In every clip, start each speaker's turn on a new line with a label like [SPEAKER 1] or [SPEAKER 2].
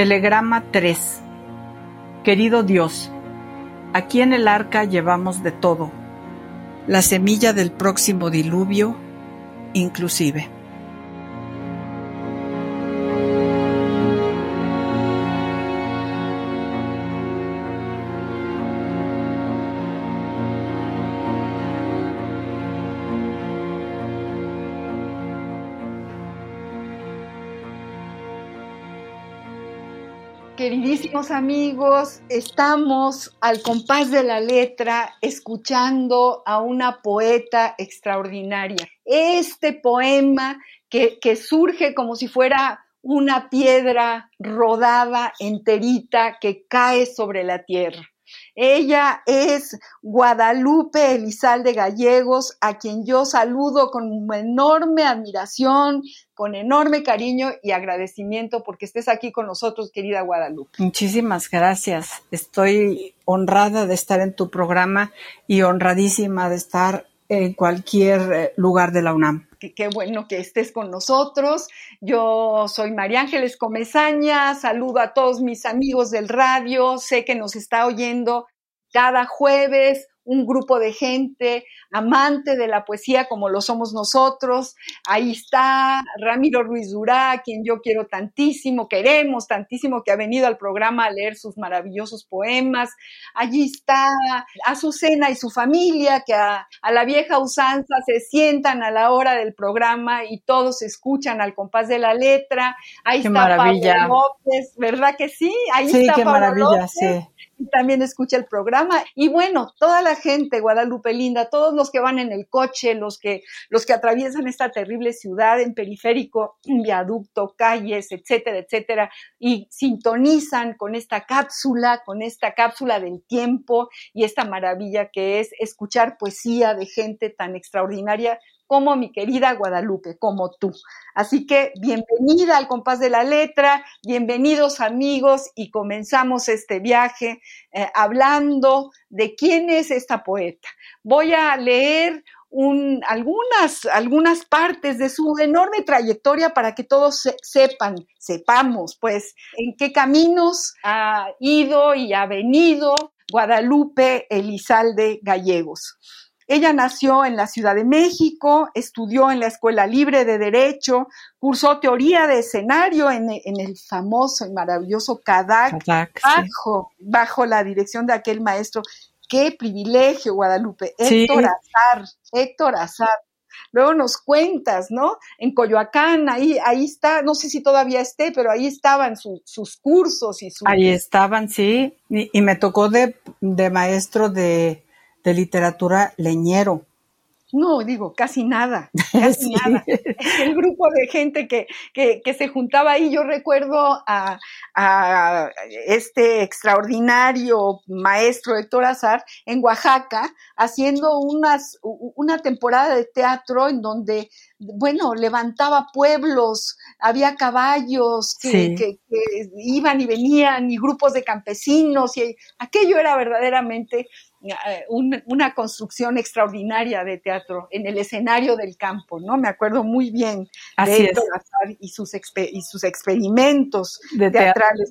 [SPEAKER 1] Telegrama 3 Querido Dios, aquí en el arca llevamos de todo, la semilla del próximo diluvio inclusive.
[SPEAKER 2] Queridísimos amigos, estamos al compás de la letra escuchando a una poeta extraordinaria. Este poema que, que surge como si fuera una piedra rodada enterita que cae sobre la tierra. Ella es Guadalupe Elizalde Gallegos, a quien yo saludo con enorme admiración, con enorme cariño y agradecimiento porque estés aquí con nosotros, querida Guadalupe.
[SPEAKER 1] Muchísimas gracias. Estoy honrada de estar en tu programa y honradísima de estar en cualquier eh, lugar de la UNAM
[SPEAKER 2] qué bueno que estés con nosotros. Yo soy María Ángeles Comezaña, saludo a todos mis amigos del radio, sé que nos está oyendo cada jueves un grupo de gente amante de la poesía como lo somos nosotros. Ahí está Ramiro Ruiz Durá, quien yo quiero tantísimo, queremos tantísimo, que ha venido al programa a leer sus maravillosos poemas. Allí está Azucena y su familia, que a, la vieja usanza se sientan a la hora del programa y todos escuchan al compás de la letra. Ahí está
[SPEAKER 1] maravilla.
[SPEAKER 2] Pablo López, ¿verdad que sí? Ahí
[SPEAKER 1] sí,
[SPEAKER 2] está
[SPEAKER 1] qué maravilla, sí
[SPEAKER 2] también escucha el programa. Y bueno, toda la gente, Guadalupe Linda, todos los que van en el coche, los que, los que atraviesan esta terrible ciudad en periférico, viaducto, calles, etcétera, etcétera, y sintonizan con esta cápsula, con esta cápsula del tiempo y esta maravilla que es escuchar poesía de gente tan extraordinaria como mi querida Guadalupe, como tú. Así que bienvenida al compás de la letra, bienvenidos amigos y comenzamos este viaje eh, hablando de quién es esta poeta. Voy a leer algunas, algunas partes de su enorme trayectoria para que todos sepan, sepamos, pues, en qué caminos ha ido y ha venido Guadalupe Elizalde Gallegos. Ella nació en la Ciudad de México, estudió en la Escuela Libre de Derecho, cursó teoría de escenario en, el famoso y maravilloso CADAC, bajo, bajo la dirección de aquel maestro. Qué privilegio, Guadalupe. Héctor Azar, Héctor Azar. Luego nos cuentas, ¿no? En Coyoacán, ahí, ahí está, no sé si todavía esté, pero ahí estaban sus cursos y sus...
[SPEAKER 1] Ahí estaban, sí, y, me tocó de maestro de, de literatura leñero.
[SPEAKER 2] No, digo, casi nada, casi nada. El grupo de gente que, que, que, se juntaba ahí, yo recuerdo a, a, este extraordinario maestro Héctor Azar en Oaxaca haciendo unas, una temporada de teatro en donde, bueno, levantaba pueblos, había caballos que, que, que iban y venían y grupos de campesinos y aquello era verdaderamente eh, una construcción extraordinaria de teatro en el escenario del campo, ¿no? Me acuerdo muy bien de Héctor y sus, y sus experimentos teatrales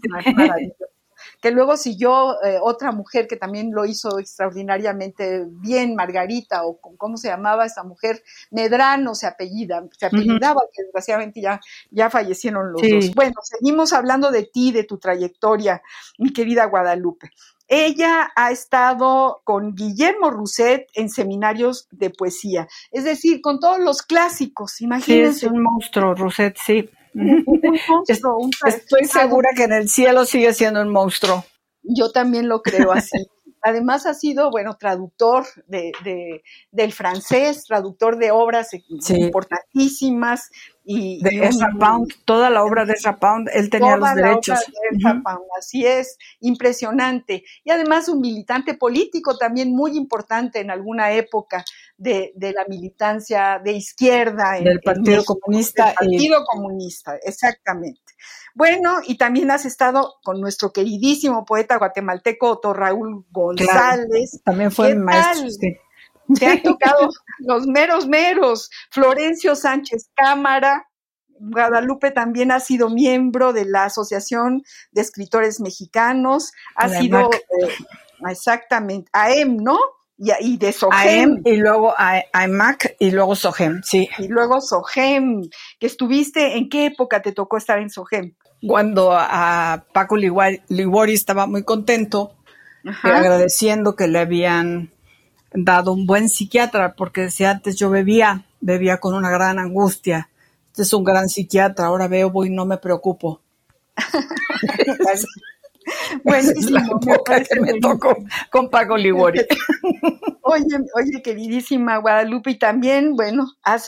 [SPEAKER 2] que luego siguió eh, otra mujer que también lo hizo extraordinariamente bien, Margarita, o cómo se llamaba esa mujer, Medrano se apellida, se apellidaba, que desgraciadamente ya, ya fallecieron los dos. Bueno, seguimos hablando de ti, de tu trayectoria, mi querida Guadalupe. Ella ha estado con Guillermo Rousset en seminarios de poesía, es decir, con todos los clásicos, imagínense.
[SPEAKER 1] Sí, es un monstruo, Rousset, sí. Estoy segura que en el cielo sigue siendo un monstruo.
[SPEAKER 2] Yo también lo creo así. Además ha sido, bueno, traductor de, del francés, traductor de obras importantísimas. Y,
[SPEAKER 1] de Ezra Pound, toda la obra de Ezra Pound, él tenía los derechos.
[SPEAKER 2] de Pound, así es, impresionante. Y además un militante político también muy importante en alguna época de, la militancia de izquierda.
[SPEAKER 1] Del Partido Comunista.
[SPEAKER 2] Del Partido Comunista, exactamente. Bueno, y también has estado con nuestro queridísimo poeta guatemalteco Otto Raúl González.
[SPEAKER 1] también fue maestro.
[SPEAKER 2] Te han tocado los meros meros. Florencio Sánchez Cámara. Guadalupe también ha sido miembro de la Asociación de Escritores Mexicanos. Ha sido, eh, exactamente, AEM, ¿no? y, de SOGEM.
[SPEAKER 1] y luego AEMAC y luego SOGEM, sí.
[SPEAKER 2] Y luego SOGEM, que estuviste, ¿en qué época te tocó estar en SOGEM?
[SPEAKER 1] Cuando a Paco Liguori estaba muy contento, agradeciendo que le habían dado un buen psiquiatra, porque si antes yo bebía, bebía con una gran angustia. Este es un gran psiquiatra, ahora veo, voy, no me preocupo. Buenísimo, me, me tocó con Paco Ligori.
[SPEAKER 2] Oye, oye, queridísima Guadalupe, y también, bueno, has,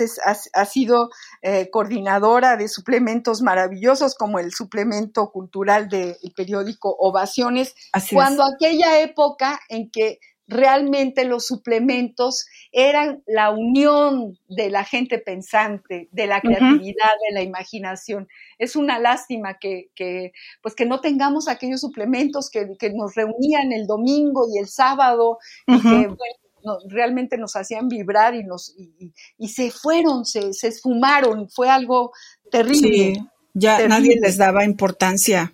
[SPEAKER 2] sido eh, coordinadora de suplementos maravillosos como el suplemento cultural del periódico Ovaciones, cuando aquella época en que realmente los suplementos eran la unión de la gente pensante, de la creatividad, de la imaginación. Es una lástima que, pues que no tengamos aquellos suplementos que, nos reunían el domingo y el sábado y que realmente nos hacían vibrar y, nos, y, se fueron, se, se, esfumaron, fue algo terrible.
[SPEAKER 1] Sí, ya nadie les daba importancia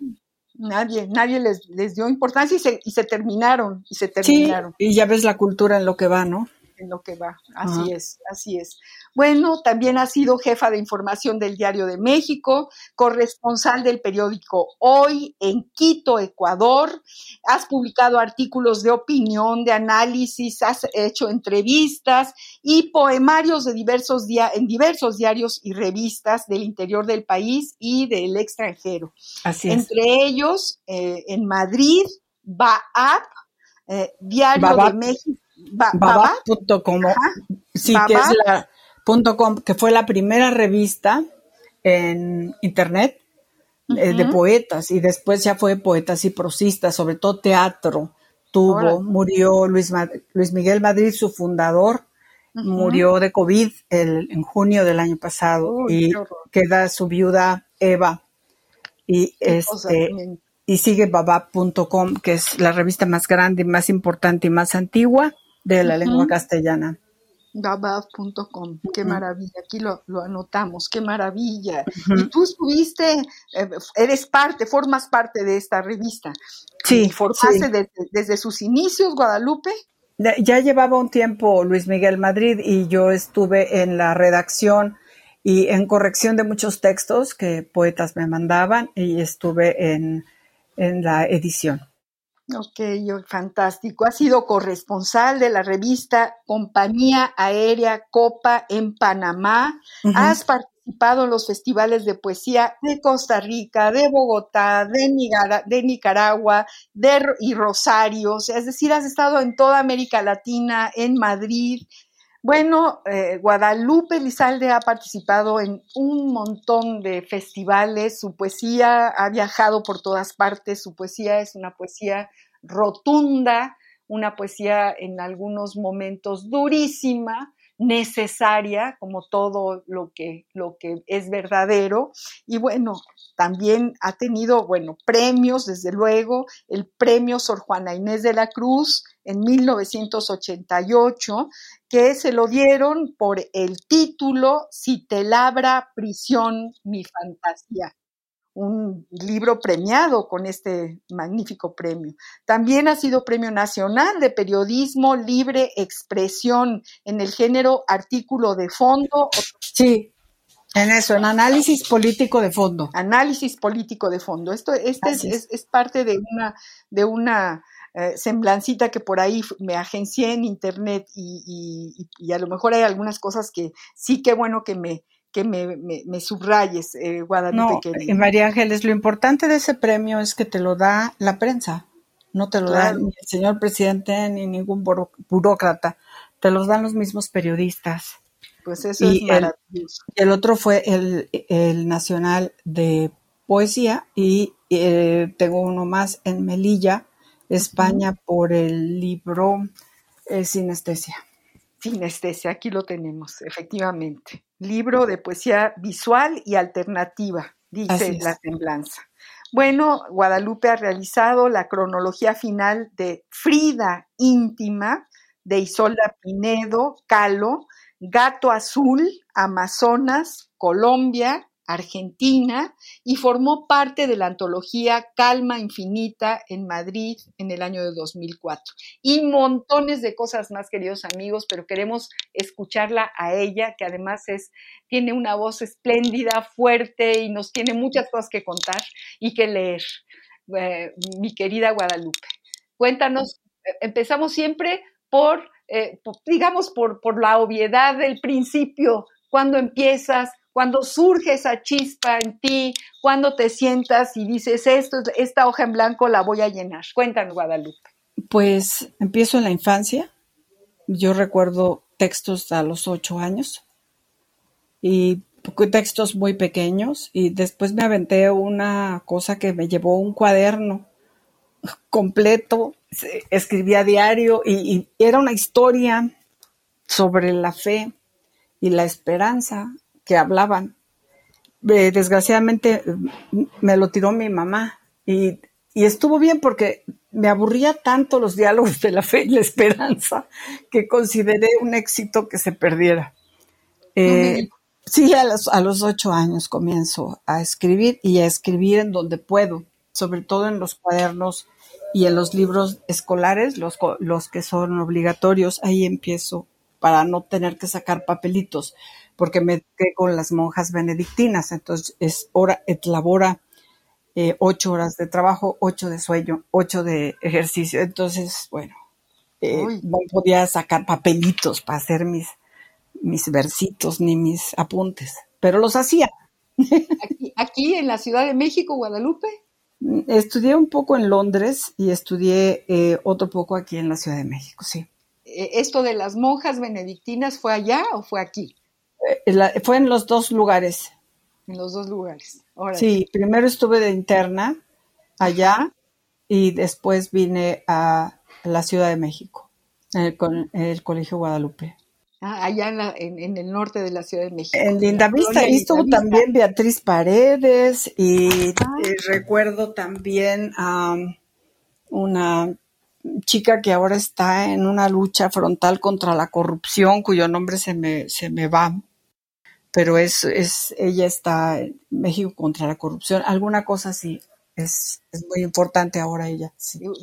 [SPEAKER 2] nadie, nadie les, les dio importancia y se, y se terminaron, y se terminaron.
[SPEAKER 1] y ya ves la cultura en lo que va, ¿no?
[SPEAKER 2] En lo que va, así es, así es. Bueno, también ha sido jefa de información del Diario de México, corresponsal del periódico Hoy en Quito, Ecuador. Has publicado artículos de opinión, de análisis, has hecho entrevistas y poemarios de diversos en diversos diarios y revistas del interior del país y del extranjero.
[SPEAKER 1] Así
[SPEAKER 2] es. Entre ellos, eh, en Madrid, Baap, eh, Diario de México.
[SPEAKER 1] Babap.com. Sí, que es la que fue la primera revista en internet eh, de poetas y después ya fue poetas y prosistas, sobre todo teatro. Tuvo, murió Luis, Luis Miguel Madrid, su fundador, murió de COVID en junio del año pasado y queda su viuda Eva y este y sigue babab.com que es la revista más grande, más importante y más antigua de la lengua castellana.
[SPEAKER 2] Gabab.com, qué maravilla, aquí lo, anotamos, qué maravilla. Y tú estuviste, eh, eres parte, formas parte de esta revista.
[SPEAKER 1] Sí.
[SPEAKER 2] ¿Formaste Desde, sus inicios, Guadalupe?
[SPEAKER 1] Ya llevaba un tiempo Luis Miguel Madrid y yo estuve en la redacción y en corrección de muchos textos que poetas me mandaban y estuve en la edición.
[SPEAKER 2] Ok, fantástico. Ha sido corresponsal de la revista Compañía Aérea Copa en Panamá. Has participado en los festivales de poesía de Costa Rica, de Bogotá, de, Nicaragua de, y Rosario. es decir, has estado en toda América Latina, en Madrid, bueno, eh, Guadalupe Lizalde ha participado en un montón de festivales, su poesía ha viajado por todas partes, su poesía es una poesía rotunda, una poesía en algunos momentos durísima, necesaria, como todo lo que, lo que es verdadero. Y bueno, también ha tenido, bueno, premios, desde luego, el premio Sor Juana Inés de la Cruz en 1988, que se lo dieron por el título Si te labra prisión mi fantasía un libro premiado con este magnífico premio. También ha sido Premio Nacional de Periodismo Libre Expresión en el género artículo de fondo.
[SPEAKER 1] Sí, en eso, en análisis político de fondo.
[SPEAKER 2] Análisis político de fondo. Esto este es, es, parte de una, de una eh, semblancita que por ahí me agencié en internet y, a lo mejor hay algunas cosas que sí, qué bueno que me, que me, subrayes, eh, Guadalupe.
[SPEAKER 1] No, María Ángeles, lo importante de ese premio es que te lo da la prensa, no te lo da ni el señor presidente ni ningún burócrata, te los dan los mismos periodistas.
[SPEAKER 2] Pues eso es maravilloso.
[SPEAKER 1] El, otro fue el, el Nacional de Poesía y eh, tengo uno más en Melilla, España, por el libro eh, Sinestesia.
[SPEAKER 2] Sinestesia, aquí lo tenemos, efectivamente. Libro de poesía visual y alternativa, dice la semblanza. Bueno, Guadalupe ha realizado la cronología final de Frida íntima de Isolda Pinedo, Calo, Gato Azul, Amazonas, Colombia, Argentina y formó parte de la antología Calma Infinita en Madrid en el año de 2004. Y montones de cosas más, queridos amigos, pero queremos escucharla a ella, que además es, tiene una voz espléndida, fuerte y nos tiene muchas cosas que contar y que leer. Eh, mi querida Guadalupe, cuéntanos, eh, empezamos siempre por, eh, digamos, por, por la obviedad del principio, cuando empiezas, cuando surge esa chispa en ti, cuando te sientas y dices, esto, esta hoja en blanco la voy a llenar. Cuéntanos, Guadalupe.
[SPEAKER 1] Pues empiezo en la infancia. Yo recuerdo textos a los ocho años y textos muy pequeños y después me aventé una cosa que me llevó un cuaderno completo, escribía diario y era una historia sobre la fe y la esperanza que hablaban. Eh, desgraciadamente me lo tiró mi mamá y, estuvo bien porque me aburría tanto los diálogos de la fe y la esperanza que consideré un éxito que se perdiera. Eh, sí, a los, a los ocho años comienzo a escribir y a escribir en donde puedo, sobre todo en los cuadernos y en los libros escolares, los, los que son obligatorios, ahí empiezo para no tener que sacar papelitos porque me quedé con las monjas benedictinas, entonces es hora, labora eh, ocho horas de trabajo, ocho de sueño, ocho de ejercicio, entonces, bueno, eh, no podía sacar papelitos para hacer mis, mis versitos ni mis apuntes, pero los hacía.
[SPEAKER 2] Aquí, en la Ciudad de México, Guadalupe.
[SPEAKER 1] Estudié un poco en Londres y estudié eh, otro poco aquí en la Ciudad de México, sí.
[SPEAKER 2] ¿Esto de las monjas benedictinas fue allá o fue aquí?
[SPEAKER 1] Eh, fue en los dos lugares.
[SPEAKER 2] En los dos lugares.
[SPEAKER 1] Sí, primero estuve de interna allá y después vine a la Ciudad de México, con el Colegio Guadalupe.
[SPEAKER 2] Ah, allá en, el norte de la Ciudad de México.
[SPEAKER 1] En Lindavista, ahí estuvo también Beatriz Paredes y ah. eh, recuerdo también a una chica que ahora está en una lucha frontal contra la corrupción, cuyo nombre se me, se me va, pero es, es, ella está en México contra la corrupción, alguna cosa así. Es, es muy importante ahora ella.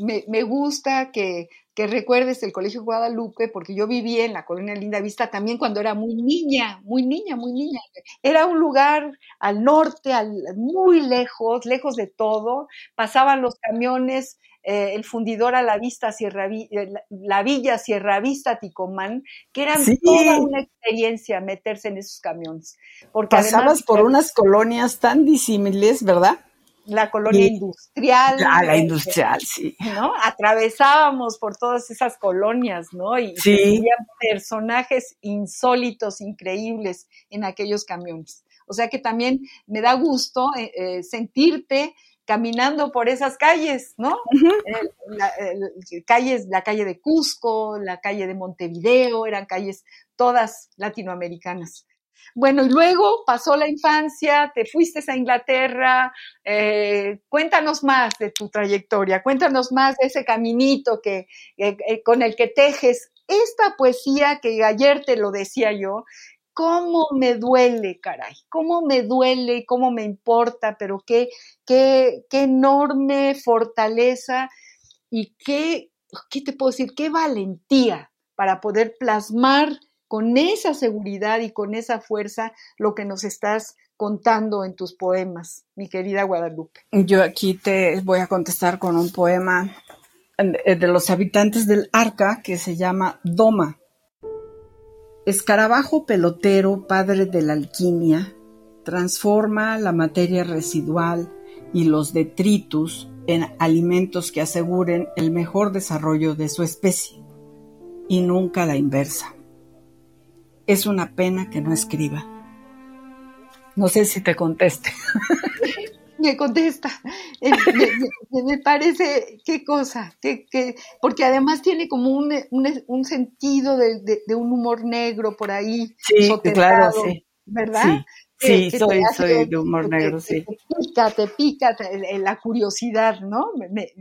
[SPEAKER 2] Me, me, gusta que, que, recuerdes el Colegio Guadalupe, porque yo viví en la colonia Linda Vista también cuando era muy niña, muy niña, muy niña. Era un lugar al norte, al, muy lejos, lejos de todo. Pasaban los camiones eh, el fundidor a la vista Sierra eh, la Villa Sierra Vista Ticomán, que era toda una experiencia meterse en esos camiones.
[SPEAKER 1] Porque Pasabas por unas colonias tan disímiles, ¿verdad?
[SPEAKER 2] La colonia industrial.
[SPEAKER 1] Ah, la industrial, sí.
[SPEAKER 2] ¿no? Atravesábamos por todas esas colonias, ¿no? Y había personajes insólitos, increíbles en aquellos camiones. O sea que también me da gusto eh, sentirte caminando por esas calles, ¿no? la, calles, la calle de Cusco, la calle de Montevideo, eran calles todas latinoamericanas. Bueno, y luego pasó la infancia, te fuiste a Inglaterra, eh, cuéntanos más de tu trayectoria, cuéntanos más de ese caminito que, eh, eh, con el que tejes esta poesía que ayer te lo decía yo, cómo me duele, caray, cómo me duele, cómo me importa, pero qué, qué, qué enorme fortaleza y qué, ¿qué te puedo decir? Qué valentía para poder plasmar con esa seguridad y con esa fuerza lo que nos estás contando en tus poemas, mi querida Guadalupe.
[SPEAKER 1] Yo aquí te voy a contestar con un poema eh, de los habitantes del arca que se llama Doma. Escarabajo pelotero, padre de la alquimia, transforma la materia residual y los detritus en alimentos que aseguren el mejor desarrollo de su especie, y nunca la inversa. Es una pena que no escriba. No sé si te conteste.
[SPEAKER 2] me contesta. Eh, me, parece, qué cosa, qué, porque además tiene como un, un, sentido de, de, un humor negro por ahí.
[SPEAKER 1] Sí, claro, sí.
[SPEAKER 2] ¿Verdad?
[SPEAKER 1] Sí, soy, soy de humor negro, sí.
[SPEAKER 2] Te pica, te pica la curiosidad, ¿no? Me,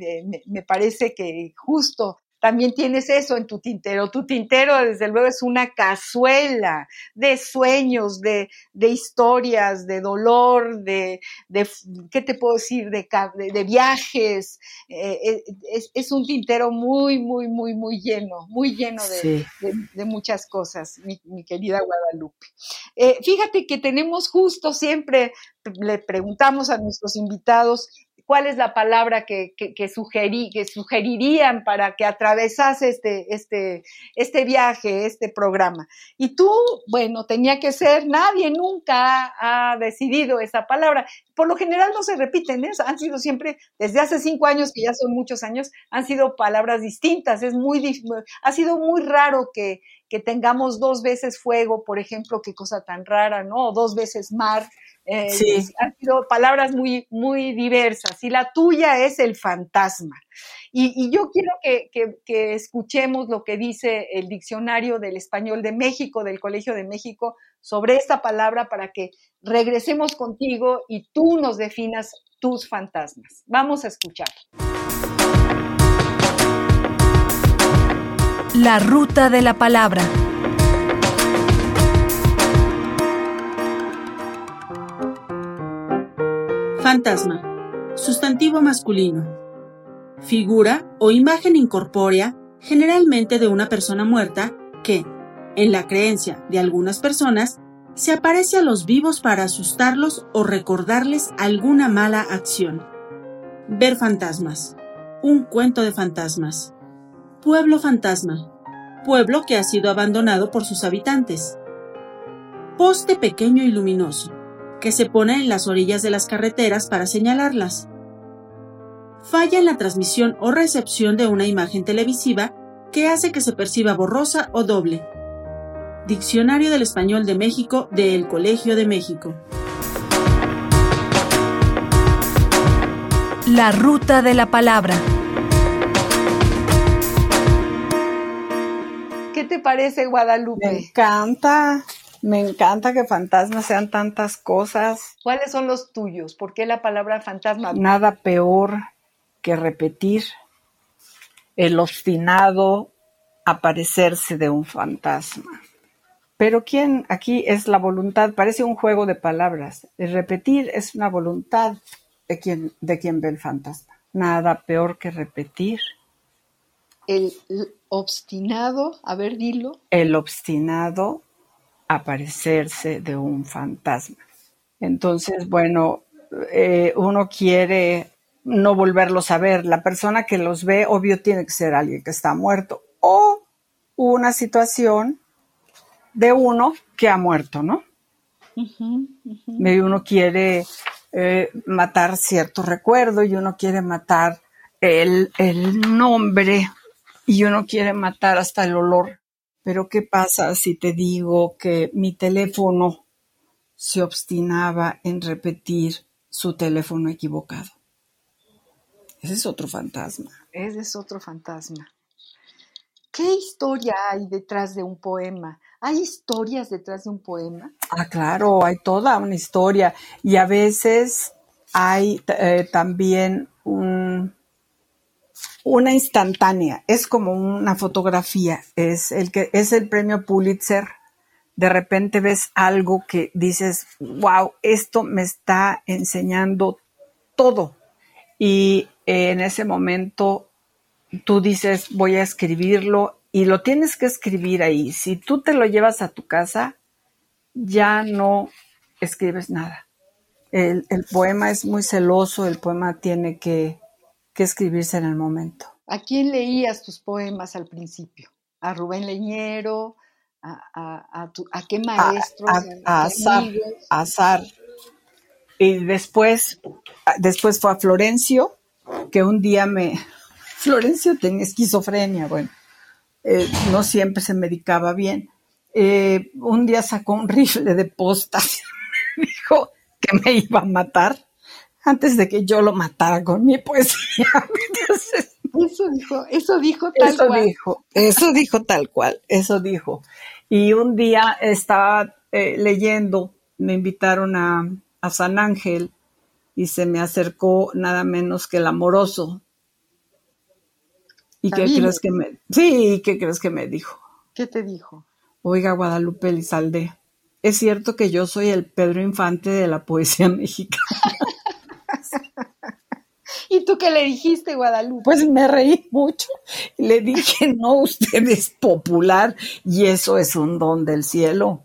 [SPEAKER 2] me, parece que justo también tienes eso en tu tintero. Tu tintero, desde luego, es una cazuela de sueños, de, historias, de dolor, de, ¿qué te puedo decir? De, de, viajes. Eh, eh, es, un tintero muy, muy, muy, muy lleno, muy lleno de, muchas cosas, mi, querida Guadalupe. Eh, fíjate que tenemos justo siempre, le preguntamos a nuestros invitados, cuál es la palabra que, sugerirían para que atravesase este, este, este viaje, este programa. Y tú, bueno, tenía que ser, nadie nunca ha, decidido esa palabra. Por lo general no se repiten, ¿eh? han sido siempre, desde hace cinco años, que ya son muchos años, han sido palabras distintas. Es muy, ha sido muy raro que, que tengamos dos veces fuego, por ejemplo, qué cosa tan rara, ¿no? O dos veces mar. Eh, sí. Han sido palabras muy, muy diversas y la tuya es el fantasma. Y, yo quiero que, que, escuchemos lo que dice el diccionario del español de México, del Colegio de México, sobre esta palabra para que regresemos contigo y tú nos definas tus fantasmas. Vamos a escuchar.
[SPEAKER 3] La ruta de la palabra.
[SPEAKER 4] Fantasma. Sustantivo masculino. Figura o imagen incorpórea generalmente de una persona muerta que, en la creencia de algunas personas, se aparece a los vivos para asustarlos o recordarles alguna mala acción. Ver fantasmas. Un cuento de fantasmas. Pueblo fantasma. Pueblo que ha sido abandonado por sus habitantes. Poste pequeño y luminoso que se pone en las orillas de las carreteras para señalarlas. Falla en la transmisión o recepción de una imagen televisiva que hace que se perciba borrosa o doble. Diccionario del Español de México de El Colegio de México.
[SPEAKER 3] La ruta de la palabra.
[SPEAKER 2] ¿Qué te parece, Guadalupe?
[SPEAKER 1] Me encanta. Me encanta que fantasmas sean tantas cosas.
[SPEAKER 2] ¿Cuáles son los tuyos? ¿Por qué la palabra fantasma?
[SPEAKER 1] Nada peor que repetir el obstinado aparecerse de un fantasma. Pero ¿quién aquí es la voluntad? Parece un juego de palabras. El repetir es una voluntad de quien, de quien ve el fantasma. Nada peor que repetir.
[SPEAKER 2] El obstinado, a ver, dilo.
[SPEAKER 1] El obstinado aparecerse de un fantasma. Entonces, bueno, eh, uno quiere no volverlos a ver. La persona que los ve, obvio, tiene que ser alguien que está muerto o una situación de uno que ha muerto, ¿no? Uno quiere eh, matar cierto recuerdo y uno quiere matar el, el nombre y uno quiere matar hasta el olor pero ¿qué pasa si te digo que mi teléfono se obstinaba en repetir su teléfono equivocado? Ese es otro fantasma.
[SPEAKER 2] Ese es otro fantasma. ¿Qué historia hay detrás de un poema? ¿Hay historias detrás de un poema?
[SPEAKER 1] Ah, claro, hay toda una historia. Y a veces hay eh, también un, una instantánea, es como una fotografía, es el que es el premio Pulitzer. De repente ves algo que dices, wow, esto me está enseñando todo. Y en ese momento tú dices, voy a escribirlo y lo tienes que escribir ahí. Si tú te lo llevas a tu casa, ya no escribes nada. El, el poema es muy celoso, el poema tiene que que escribirse en el momento.
[SPEAKER 2] ¿A quién leías tus poemas al principio? ¿A Rubén Leñero? ¿A, qué maestros?
[SPEAKER 1] A, Azar, Y después, después fue a Florencio, que un día me... Florencio tenía esquizofrenia, bueno, eh, no siempre se medicaba bien. Eh, un día sacó un rifle de postas y me dijo que me iba a matar antes de que yo lo matara con mi poesía.
[SPEAKER 2] eso dijo, eso dijo tal cual.
[SPEAKER 1] Dijo, eso dijo tal cual, eso dijo. Y un día estaba eh, leyendo, me invitaron a, a San Ángel y se me acercó nada menos que el amoroso. ¿Y qué crees que me Sí, ¿qué crees que me dijo?
[SPEAKER 2] ¿Qué te dijo?
[SPEAKER 1] Oiga, Guadalupe Elizalde, es cierto que yo soy el Pedro Infante de la poesía mexicana.
[SPEAKER 2] ¿Y tú qué le dijiste, Guadalupe?
[SPEAKER 1] Pues me reí mucho. Le dije, no, usted es popular y eso es un don del cielo.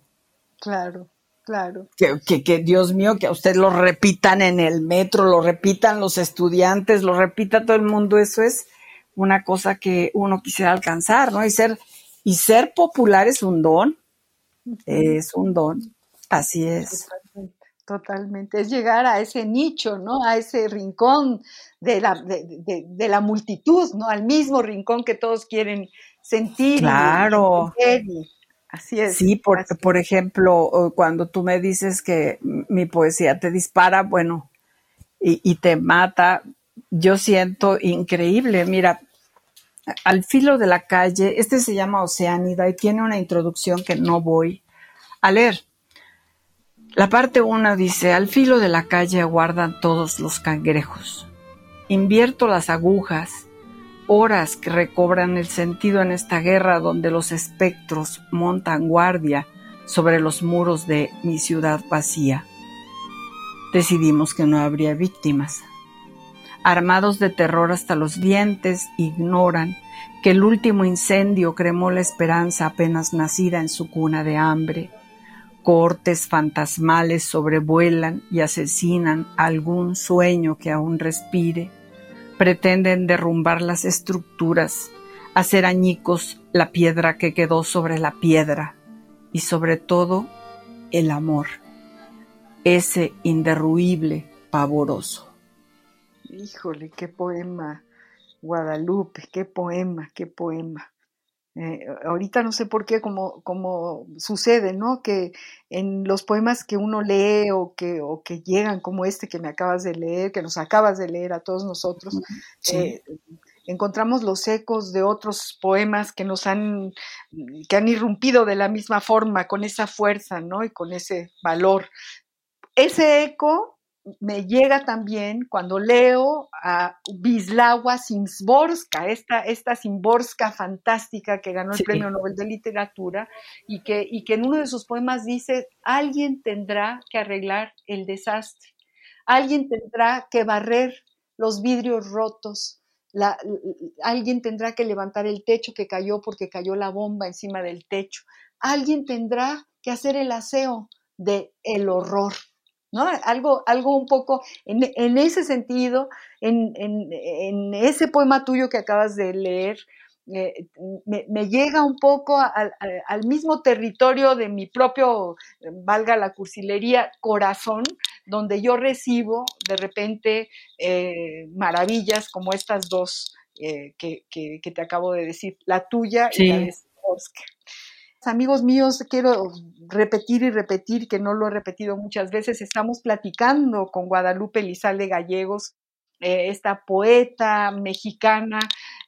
[SPEAKER 2] Claro, claro.
[SPEAKER 1] Que, que, que, Dios mío, que a usted lo repitan en el metro, lo repitan los estudiantes, lo repita todo el mundo, eso es una cosa que uno quisiera alcanzar, ¿no? Y ser, y ser popular es un don, es un don, así es.
[SPEAKER 2] Totalmente, es llegar a ese nicho, ¿no? A ese rincón de la, de, la multitud, ¿no? Al mismo rincón que todos quieren sentir.
[SPEAKER 1] Claro.
[SPEAKER 2] así es.
[SPEAKER 1] Sí, por, por ejemplo, cuando tú me dices que mi poesía te dispara, bueno, y, y te mata, yo siento increíble. Mira, al filo de la calle, este se llama Oceánida y tiene una introducción que no voy a leer la parte 1 dice, al filo de la calle aguardan todos los cangrejos. Invierto las agujas, horas que recobran el sentido en esta guerra donde los espectros montan guardia sobre los muros de mi ciudad vacía. Decidimos que no habría víctimas. Armados de terror hasta los dientes, ignoran que el último incendio cremó la esperanza apenas nacida en su cuna de hambre cortes fantasmales sobrevuelan y asesinan algún sueño que aún respire. Pretenden derrumbar las estructuras, hacer añicos la piedra que quedó sobre la piedra y sobre todo el amor, ese inderruible, pavoroso.
[SPEAKER 2] Híjole, qué poema, Guadalupe, qué poema, qué poema. Eh, ahorita no sé por qué, como, como sucede, ¿no? Que en los poemas que uno lee o que, o que llegan como este que me acabas de leer, que nos acabas de leer a todos nosotros, eh, encontramos los ecos de otros poemas que nos han, que han irrumpido de la misma forma, con esa fuerza, ¿no? Y con ese valor. Ese eco me llega también cuando leo a Wisława Szymborska, esta, esta Szymborska fantástica que ganó el Premio Nobel de Literatura y que, y que en uno de sus poemas dice, alguien tendrá que arreglar el desastre, alguien tendrá que barrer los vidrios rotos, alguien tendrá que levantar el techo que cayó porque cayó la bomba encima del techo, alguien tendrá que hacer el aseo de el horror ¿no? Algo, algo un poco en, ese sentido, en, ese poema tuyo que acabas de leer, eh, me, llega un poco al, mismo territorio de mi propio, valga la cursilería, corazón, donde yo recibo de repente eh, maravillas como estas dos eh, que, te acabo de decir, la tuya y la de Oscar. Amigos míos, quiero repetir y repetir, que no lo he repetido muchas veces, estamos platicando con Guadalupe Lizalde Gallegos, eh, esta poeta mexicana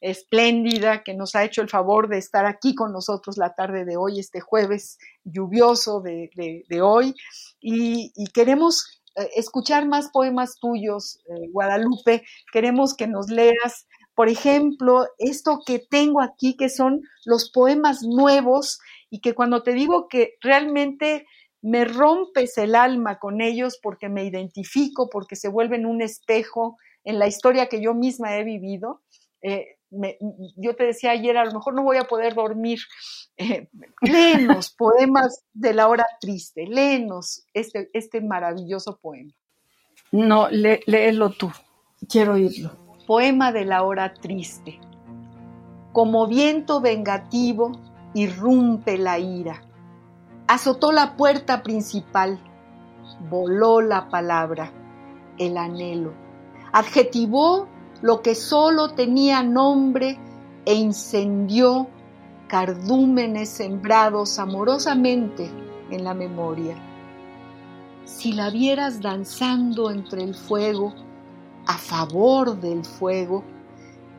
[SPEAKER 2] espléndida que nos ha hecho el favor de estar aquí con nosotros la tarde de hoy, este jueves lluvioso de, hoy, y, queremos eh, escuchar más poemas tuyos, eh, Guadalupe, queremos que nos leas por ejemplo, esto que tengo aquí, que son los poemas nuevos y que cuando te digo que realmente me rompes el alma con ellos porque me identifico, porque se vuelven un espejo en la historia que yo misma he vivido. Eh, yo te decía ayer, a lo mejor no voy a poder dormir. Eh, léenos poemas de la hora triste, léenos este, este maravilloso poema.
[SPEAKER 1] No, léelo tú, quiero oírlo.
[SPEAKER 2] Poema de la hora triste. como viento vengativo, irrumpe la ira. Azotó la puerta principal, voló la palabra, el anhelo. Adjetivó lo que solo tenía nombre e incendió cardúmenes sembrados amorosamente en la memoria. Si la vieras danzando entre el fuego, a favor del fuego,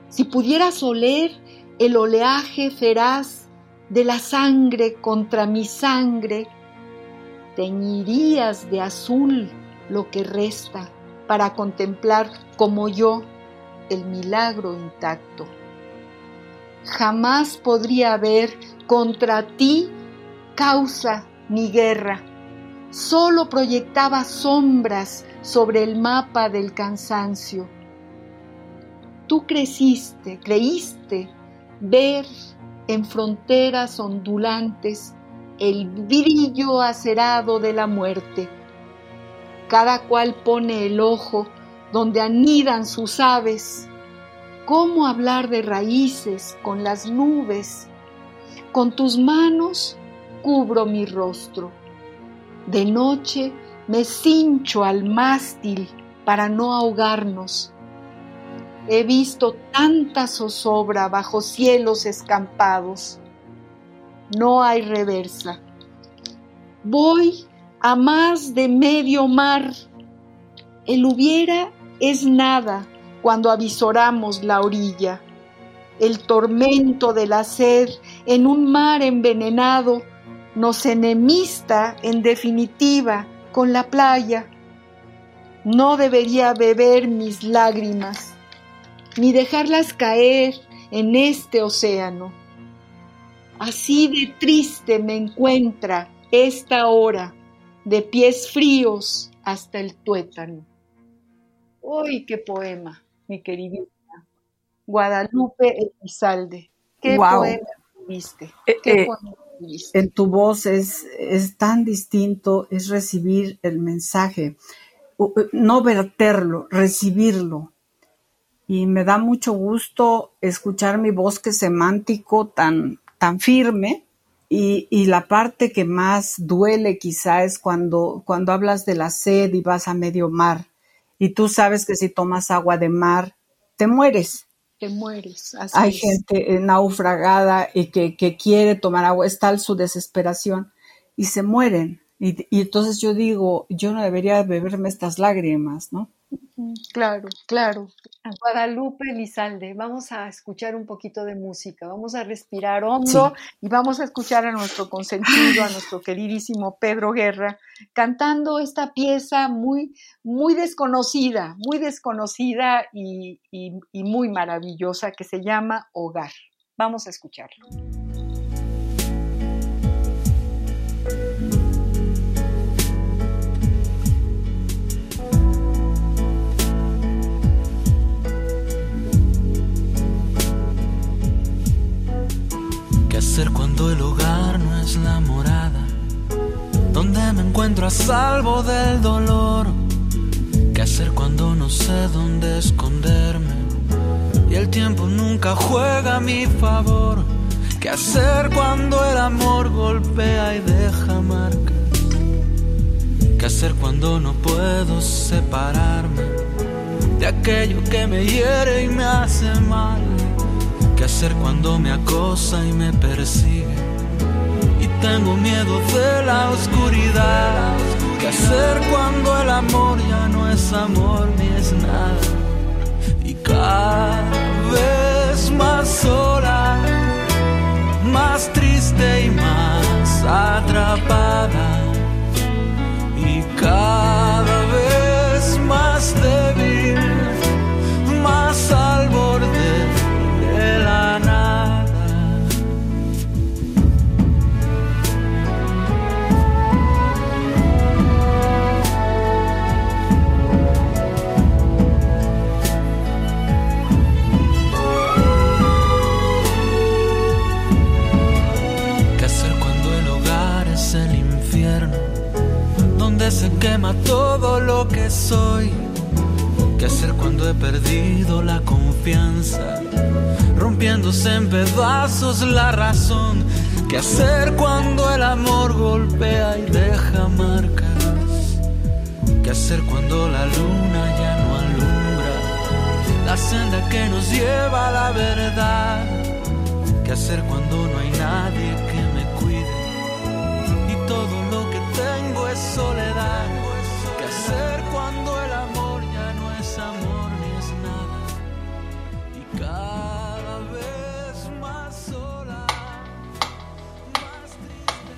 [SPEAKER 2] si pudieras oler el oleaje feraz de la sangre contra mi sangre, teñirías de azul lo que resta para contemplar como yo el milagro intacto. Jamás podría haber contra ti causa ni guerra, solo proyectaba sombras sobre el mapa del cansancio. Tú creciste, creíste ver en fronteras ondulantes el brillo acerado de la muerte. Cada cual pone el ojo donde anidan sus aves. ¿Cómo hablar de raíces con las nubes? Con tus manos cubro mi rostro. De noche me cincho al mástil para no ahogarnos. He visto tanta zozobra bajo cielos escampados. No hay reversa. Voy a más de medio mar. El hubiera es nada cuando avisoramos la orilla. El tormento de la sed en un mar envenenado nos enemista en definitiva con la playa. No debería beber mis lágrimas, ni dejarlas caer en este océano. Así de triste me encuentra esta hora, de pies fríos hasta el tuétano. ¡Uy, qué poema, mi queridísima! Guadalupe Elizalde. ¿Qué poema viste?
[SPEAKER 1] Eh, ¿Qué eh, poema en tu voz es, es tan distinto, es recibir el mensaje, no verterlo, recibirlo. Y me da mucho gusto escuchar mi bosque semántico tan, tan firme. Y, y, la parte que más duele quizá es cuando, cuando hablas de la sed y vas a medio mar. Y tú sabes que si tomas agua de mar, te mueres
[SPEAKER 2] te mueres.
[SPEAKER 1] Hay gente naufragada y que, quiere tomar agua, es tal su desesperación y se mueren. Y, y, entonces yo digo, yo no debería beberme estas lágrimas, ¿no?
[SPEAKER 2] Claro, claro. Guadalupe Lizalde, vamos a escuchar un poquito de música, vamos a respirar hondo y vamos a escuchar a nuestro consentido, a nuestro queridísimo Pedro Guerra, cantando esta pieza muy, muy desconocida, muy desconocida y, y muy maravillosa que se llama Hogar. Vamos a escucharlo.
[SPEAKER 5] Hacer cuando el hogar no es la morada? Donde me encuentro a salvo del dolor? ¿Qué hacer cuando no sé dónde esconderme? Y el tiempo nunca juega a mi favor. ¿Qué hacer cuando el amor golpea y deja marcas? ¿Qué hacer cuando no puedo separarme de aquello que me hiere y me hace mal? ¿Qué hacer cuando me acosa y me persigue? Y tengo miedo de la oscuridad. ¿Qué hacer cuando el amor ya no es amor ni es nada? Y cada vez más sola, más triste y más atrapada. Y cada quema todo lo que soy. ¿Qué hacer cuando he perdido la confianza? Rompiéndose en pedazos la razón. ¿Qué hacer cuando el amor golpea y deja marcas? ¿Qué hacer cuando la luna ya no alumbra la senda que nos lleva a la verdad? ¿Qué hacer cuando no hay nadie soledad? ¿Qué hacer cuando el amor ya no es amor ni es nada? Y cada vez más sola, más triste.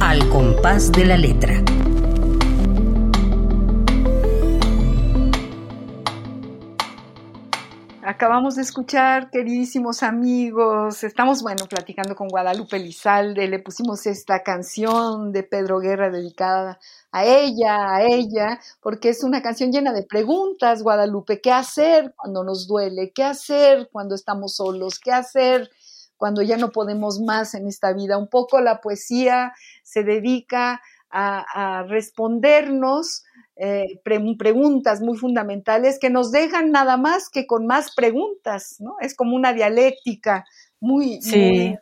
[SPEAKER 6] Al compás de la letra.
[SPEAKER 2] Acabamos de escuchar, queridísimos amigos, estamos, bueno, platicando con Guadalupe Lizalde, le pusimos esta canción de Pedro Guerra dedicada a ella, a ella, porque es una canción llena de preguntas, Guadalupe, ¿qué hacer cuando nos duele? ¿Qué hacer cuando estamos solos? ¿Qué hacer cuando ya no podemos más en esta vida? Un poco la poesía se dedica a, a respondernos eh, pre preguntas muy fundamentales que nos dejan nada más que con más preguntas, ¿no? Es como una dialéctica muy,
[SPEAKER 1] Sí.
[SPEAKER 2] muy,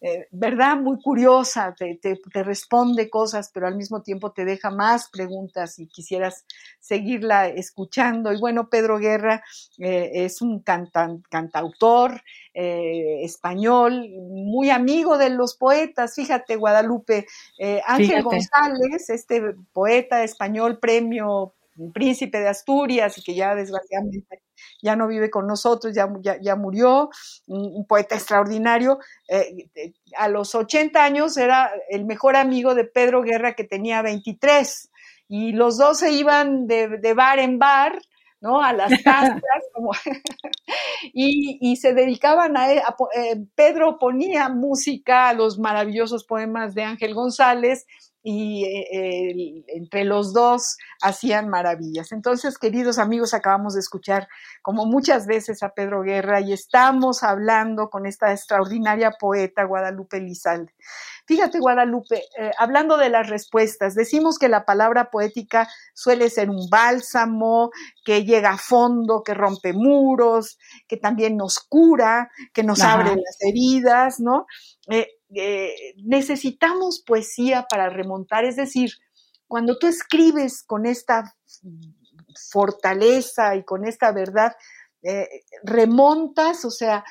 [SPEAKER 2] eh, ¿verdad? Muy curiosa, te, te- te responde cosas, pero al mismo tiempo te deja más preguntas y quisieras seguirla escuchando. Y bueno, Pedro Guerra eh, es un cantautor eh, español, muy amigo de los poetas. Fíjate, Guadalupe, Ángel
[SPEAKER 1] Fíjate.
[SPEAKER 2] González, este poeta español, premio Príncipe de Asturias y que ya desgraciadamente ya no vive con nosotros, ya, ya, ya murió, un, un poeta extraordinario. eh, eh, a los 80 años era el mejor amigo de Pedro Guerra que tenía 23 y los dos se iban de, de bar en bar, ¿no? A las casas, como, y, y se dedicaban a, a eh, Pedro ponía música a los maravillosos poemas de Ángel González y eh, entre los dos hacían maravillas. Entonces, queridos amigos, acabamos de escuchar como muchas veces a Pedro Guerra y estamos hablando con esta extraordinaria poeta Guadalupe Lizalde. Fíjate, Guadalupe, eh, hablando de las respuestas, decimos que la palabra poética suele ser un bálsamo, que llega a fondo, que rompe muros, que también nos cura, que nos
[SPEAKER 1] Ajá.
[SPEAKER 2] abre las heridas, ¿no? Eh, eh, necesitamos poesía para remontar, es decir, cuando tú escribes con esta fortaleza y con esta verdad, eh, remontas, o sea,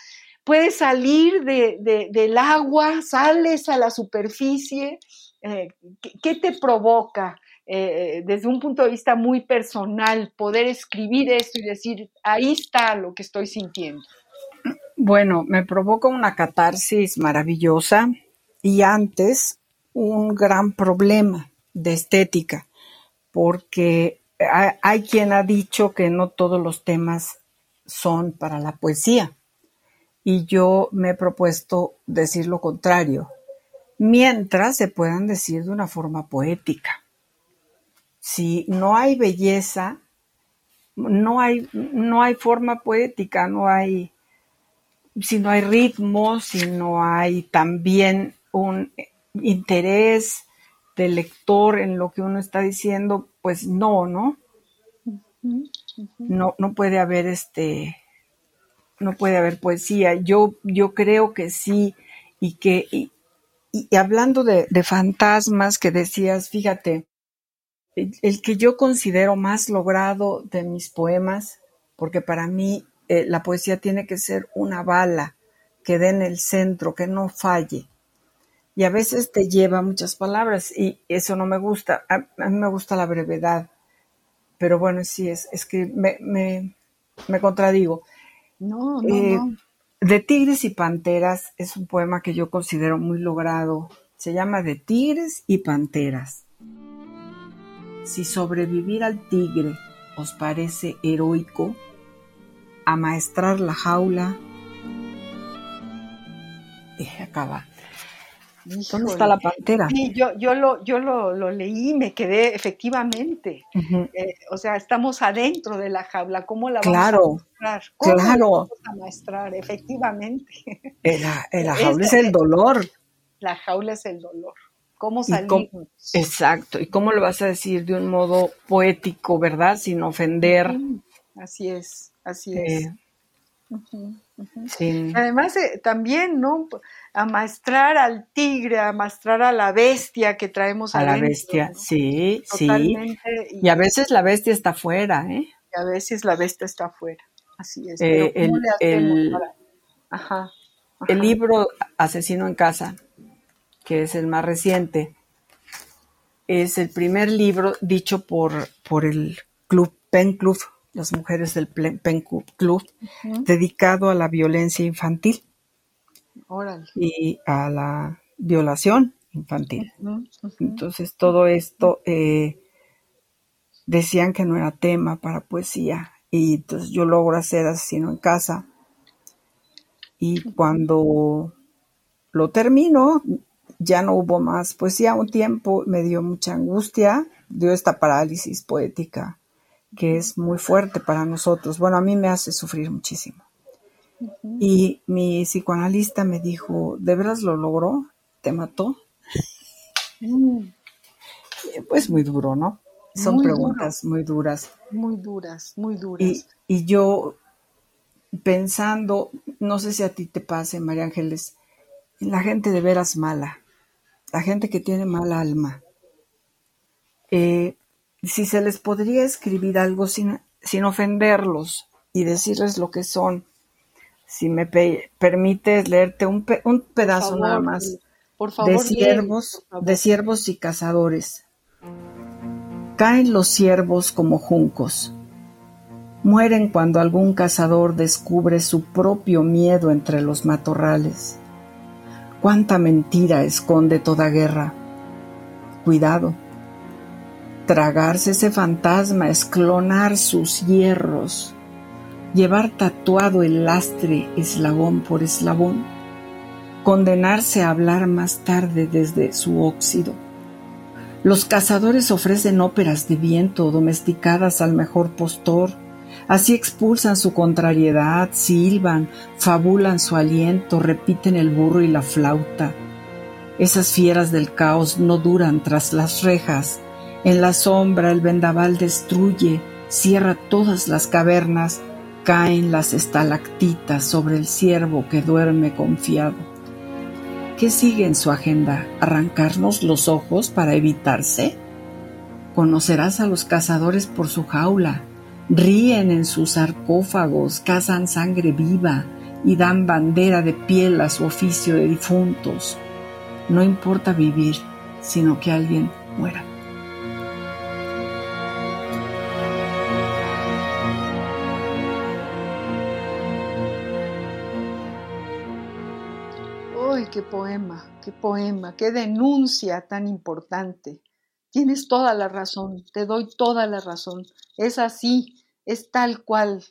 [SPEAKER 2] puedes salir de- de- del agua, sales a la superficie. eh, ¿qué, te provoca desde un punto de vista muy personal poder escribir esto y decir, ahí está lo que estoy sintiendo?
[SPEAKER 1] Bueno, me provoca una catarsis maravillosa y antes un gran problema de estética, porque hay, quien ha dicho que no todos los temas son para la poesía y yo me he propuesto decir lo contrario, mientras se puedan decir de una forma poética. Si no hay belleza, no hay, no hay forma poética, no hay si no hay ritmo, si no hay también un interés del lector en lo que uno está diciendo, pues no, ¿no? No, no puede haber este, no puede haber poesía. Yo, yo creo que sí, y que, y, y hablando de, de fantasmas que decías, fíjate, el, el que yo considero más logrado de mis poemas, porque para mí eh, la poesía tiene que ser una bala que dé en el centro, que no falle. Y a veces te lleva muchas palabras y eso no me gusta. A, a mí me gusta la brevedad. Pero bueno, sí, es, es que me, me, me contradigo.
[SPEAKER 2] No, no,
[SPEAKER 1] Eh,
[SPEAKER 2] no.
[SPEAKER 1] De Tigres y Panteras es un poema que yo considero muy logrado. Se llama De Tigres y Panteras. Si sobrevivir al tigre os parece heroico, amaestrar la jaula. Y acaba. ¿Dónde está la pantera?
[SPEAKER 2] Sí, yo, yo, lo, yo lo, lo leí y me quedé efectivamente. Eh, o sea, estamos adentro de la jaula. ¿Cómo la vamos
[SPEAKER 1] Claro,
[SPEAKER 2] a maestrar? ¿Cómo
[SPEAKER 1] claro.
[SPEAKER 2] la vamos a maestrar? Efectivamente.
[SPEAKER 1] La, la jaula es el dolor.
[SPEAKER 2] La jaula es el dolor. ¿Cómo salimos?
[SPEAKER 1] exacto. ¿Y cómo lo vas a decir de un modo poético, verdad? Sin ofender.
[SPEAKER 2] Así es, así es. Sí. Además, eh, también, ¿no? Amaestrar al tigre, amaestrar a la bestia que traemos
[SPEAKER 1] a la bestia, sí, sí. Y, a veces la bestia está afuera, ¿eh?
[SPEAKER 2] Y a veces la bestia está afuera, así es.
[SPEAKER 1] Eh, el, el, el libro Asesino en Casa, que es el más reciente, es el primer libro dicho por, por el Club Pen Club, las mujeres del Pen Club, dedicado a la violencia infantil. Y a la violación infantil. Entonces todo esto eh, decían que no era tema para poesía. Y entonces yo logro hacer asesino en casa. Y cuando lo termino ya no hubo más poesía. Un tiempo me dio mucha angustia. Dio esta parálisis poética que es muy fuerte para nosotros bueno a mí me hace sufrir muchísimo y mi psicoanalista me dijo, ¿de veras lo logró? ¿Te mató? Mm. Pues muy duro, ¿no? Son preguntas muy duras.
[SPEAKER 2] Muy duras, muy duras.
[SPEAKER 1] Y, yo pensando, no sé si a ti te pase, María Ángeles, la gente de veras mala, la gente que tiene mala alma. Eh, si se les podría escribir algo sin, sin ofenderlos y decirles lo que son, si me permites leerte un, un pedazo nada más.
[SPEAKER 2] Por favor, de
[SPEAKER 1] siervos, de siervos y cazadores. Caen los siervos como juncos. Mueren cuando algún cazador descubre su propio miedo entre los matorrales. Cuánta mentira esconde toda guerra. Cuidado. Tragarse ese fantasma es clonar sus hierros llevar tatuado el lastre eslabón por eslabón, condenarse a hablar más tarde desde su óxido. Los cazadores ofrecen óperas de viento domesticadas al mejor postor, así expulsan su contrariedad, silban, fabulan su aliento, repiten el burro y la flauta. Esas fieras del caos no duran tras las rejas, en la sombra el vendaval destruye, cierra todas las cavernas, caen las estalactitas sobre el ciervo que duerme confiado. ¿Qué sigue en su agenda? ¿Arrancarnos los ojos para evitarse? Conocerás a los cazadores por su jaula, ríen en sus sarcófagos, cazan sangre viva y dan bandera de piel a su oficio de difuntos. No importa vivir, sino que alguien muera.
[SPEAKER 2] Qué poema, qué poema, qué denuncia tan importante. Tienes toda la razón, te doy toda la razón. Es así, es tal cual.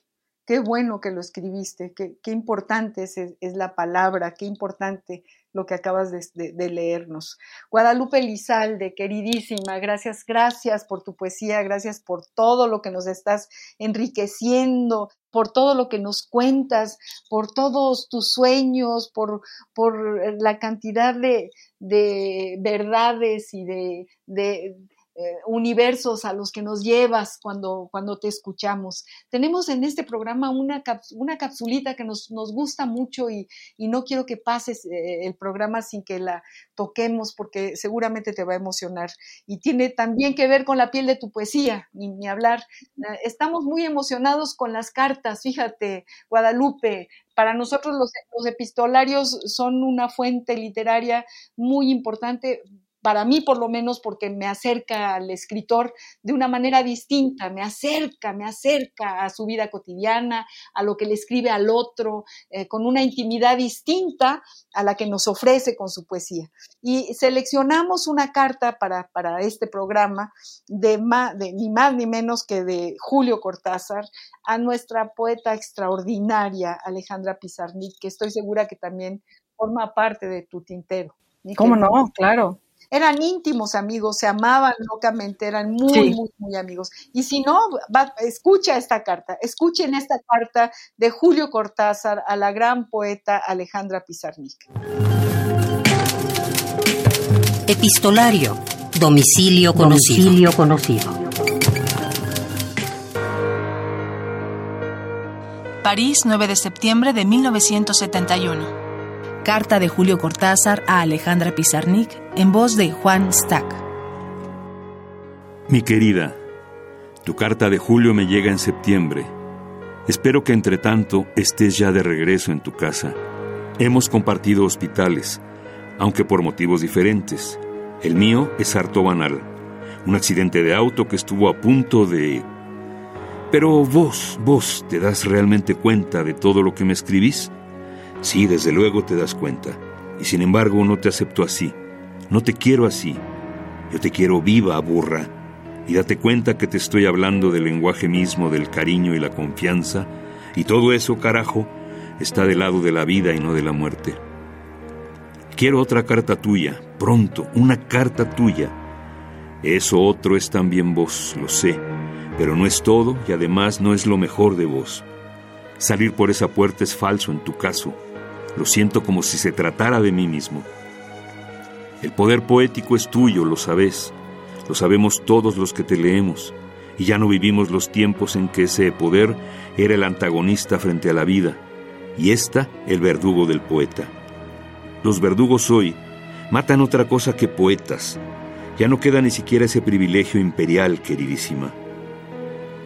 [SPEAKER 2] Qué bueno que lo escribiste, qué, importante es, es, la palabra, qué importante lo que acabas de, leernos. Guadalupe Lizalde, queridísima, gracias, gracias por tu poesía, gracias por todo lo que nos estás enriqueciendo, por todo lo que nos cuentas, por todos tus sueños, por, por la cantidad de, de verdades y de eh, universos a los que nos llevas cuando, cuando te escuchamos. Tenemos en este programa una, una capsulita que nos, nos gusta mucho y, y, no quiero que pases eh, el programa sin que la toquemos porque seguramente te va a emocionar. Y tiene también que ver con la piel de tu poesía, ni, ni hablar. Eh, estamos muy emocionados con las cartas, fíjate, Guadalupe, para nosotros los, los, epistolarios son una fuente literaria muy importante para mí por lo menos porque me acerca al escritor de una manera distinta, me acerca, me acerca a su vida cotidiana, a lo que le escribe al otro, eh, con una intimidad distinta a la que nos ofrece con su poesía. Y seleccionamos una carta para, para este programa de, de ni más ni menos que de Julio Cortázar a nuestra poeta extraordinaria Alejandra Pizarnik, que estoy segura que también forma parte de tu tintero.
[SPEAKER 1] ¿Cómo no? Claro
[SPEAKER 2] eran íntimos amigos, se amaban locamente, eran muy, muy, muy amigos. Y si no, escucha esta carta, escuchen esta carta de Julio Cortázar a la gran poeta Alejandra Pizarnik.
[SPEAKER 6] Epistolario. Domicilio conocido.
[SPEAKER 3] Domicilio conocido.
[SPEAKER 7] París, 9 de septiembre de 1971. Carta de Julio Cortázar a Alejandra Pizarnik en voz de Juan Stack.
[SPEAKER 8] Mi querida, tu carta de julio me llega en septiembre. Espero que entre tanto estés ya de regreso en tu casa. Hemos compartido hospitales, aunque por motivos diferentes. El mío es harto banal. Un accidente de auto que estuvo a punto de pero vos, vos, ¿te das realmente cuenta de todo lo que me escribís? Sí, desde luego te das cuenta. Y sin embargo no te acepto así. No te quiero así. Yo te quiero viva, burra. Y date cuenta que te estoy hablando del lenguaje mismo, del cariño y la confianza. Y todo eso, carajo, está del lado de la vida y no de la muerte. Quiero otra carta tuya, pronto, una carta tuya. Eso otro es también vos, lo sé pero no es todo y además no es lo mejor de vos. Salir por esa puerta es falso en tu caso. Lo siento como si se tratara de mí mismo. El poder poético es tuyo, lo sabes. Lo sabemos todos los que te leemos. Y ya no vivimos los tiempos en que ese poder era el antagonista frente a la vida y ésta el verdugo del poeta. Los verdugos hoy matan otra cosa que poetas. Ya no queda ni siquiera ese privilegio imperial, queridísima.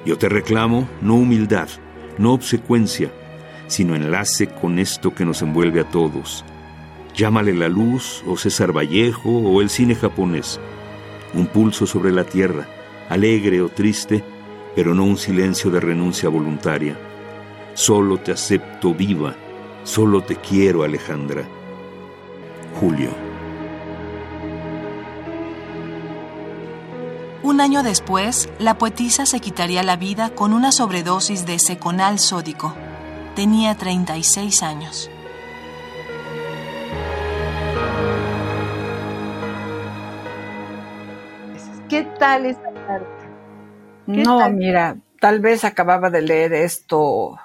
[SPEAKER 8] Yo te reclamo no humildad, no obsecuencia, sino enlace con esto que nos envuelve a todos. Llámale la luz, o César Vallejo, o el cine japonés. Un pulso sobre la tierra, alegre o triste, pero no un silencio de renuncia voluntaria. Solo te acepto viva, solo te quiero, Alejandra. Julio.
[SPEAKER 7] Un año después, la poetisa se quitaría la vida con una sobredosis de seconal sódico. Tenía 36 años.
[SPEAKER 2] ¿Qué tal esa carta?
[SPEAKER 1] No, mira, tal vez acababa de leer esto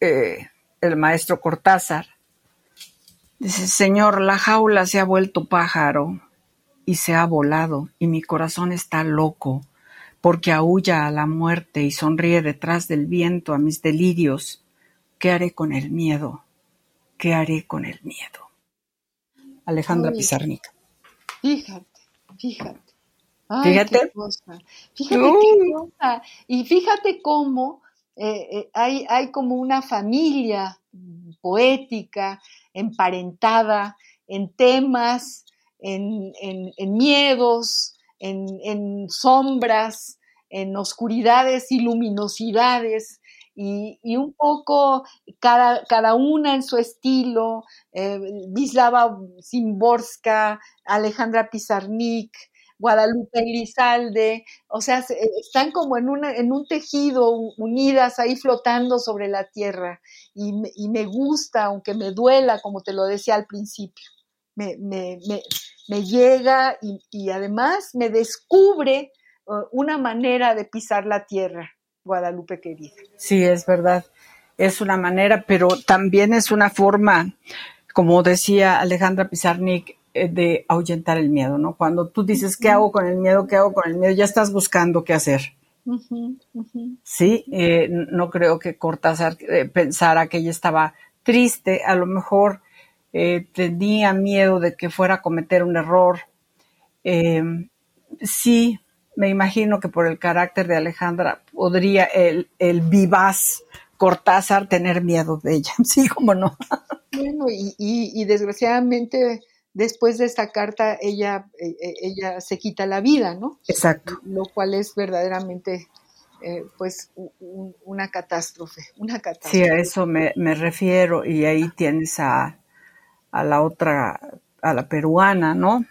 [SPEAKER 1] eh, el maestro Cortázar. Dice, Señor, la jaula se ha vuelto pájaro y se ha volado, y mi corazón está loco, porque aúlla a la muerte y sonríe detrás del viento a mis delirios. ¿Qué haré con el miedo? ¿Qué haré con el miedo? Alejandra Pizarnica.
[SPEAKER 2] Fíjate, fíjate.
[SPEAKER 1] fíjate.
[SPEAKER 2] Fíjate qué cosa. Y fíjate cómo eh, eh, hay, hay como una familia poética, emparentada en temas en, miedos, en, sombras, en oscuridades y luminosidades, y, un poco cada, cada, una en su estilo, eh, Vislava Zimborska, Alejandra Pizarnik, Guadalupe Elizalde, o sea, están como en, una, en un tejido unidas ahí flotando sobre la tierra y, y me gusta, aunque me duela, como te lo decía al principio me, me, me, llega y, además me descubre uh, una manera de pisar la tierra, Guadalupe querida.
[SPEAKER 1] Sí, es verdad, es una manera, pero también es una forma, como decía Alejandra Pizarnik, eh, de ahuyentar el miedo, ¿no? Cuando tú dices, ¿qué hago con el miedo? ¿Qué hago con el miedo? Ya estás buscando qué hacer. Sí, eh, no creo que Cortázar eh, pensara que ella estaba triste, a lo mejor eh, tenía miedo de que fuera a cometer un error. Sí, me imagino que por el carácter de Alejandra podría el, el vivaz Cortázar tener miedo de ella, sí, como no.
[SPEAKER 2] Bueno, y, desgraciadamente después de esta carta ella, e, e, ella se quita la vida, ¿no?
[SPEAKER 1] Exacto.
[SPEAKER 2] Lo cual es verdaderamente eh, pues una catástrofe, una catástrofe.
[SPEAKER 1] Sí, a eso me, me, refiero y ahí tienes a, a la otra, a la peruana, ¿no?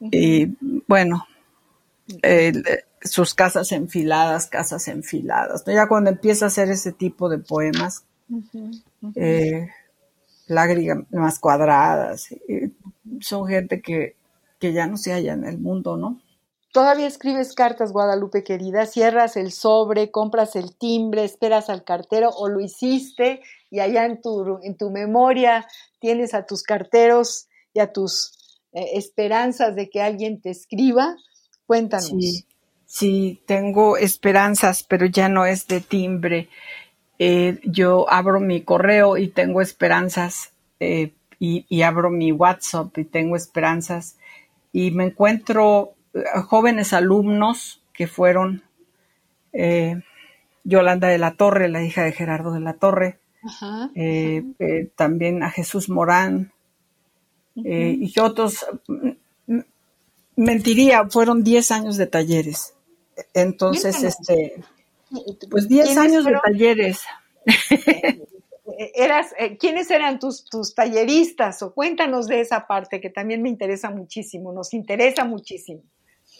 [SPEAKER 1] Y bueno, sus casas enfiladas, casas enfiladas. Ya cuando empieza a hacer ese tipo de poemas, eh, lágrimas cuadradas, son gente que, que ya no se halla en el mundo, ¿no?
[SPEAKER 2] Todavía escribes cartas, Guadalupe querida, cierras el sobre, compras el timbre, esperas al cartero o lo hiciste y allá en tu, en tu memoria tienes a tus carteros y a tus eh, esperanzas de que alguien te escriba. Cuéntanos.
[SPEAKER 1] Sí, tengo esperanzas, pero ya no es de timbre. Eh, yo abro mi correo y tengo esperanzas y, y, abro mi WhatsApp y tengo esperanzas y me encuentro jóvenes alumnos que fueron Yolanda de la Torre, la hija de Gerardo de la Torre, eh, eh, también a Jesús Morán eh, y otros. Mentiría, fueron 10 años de talleres. Entonces, este, pues 10 años de talleres.
[SPEAKER 2] Eras, ¿Quiénes eran tus, tus talleristas? O cuéntanos de esa parte que también me interesa muchísimo, nos interesa muchísimo.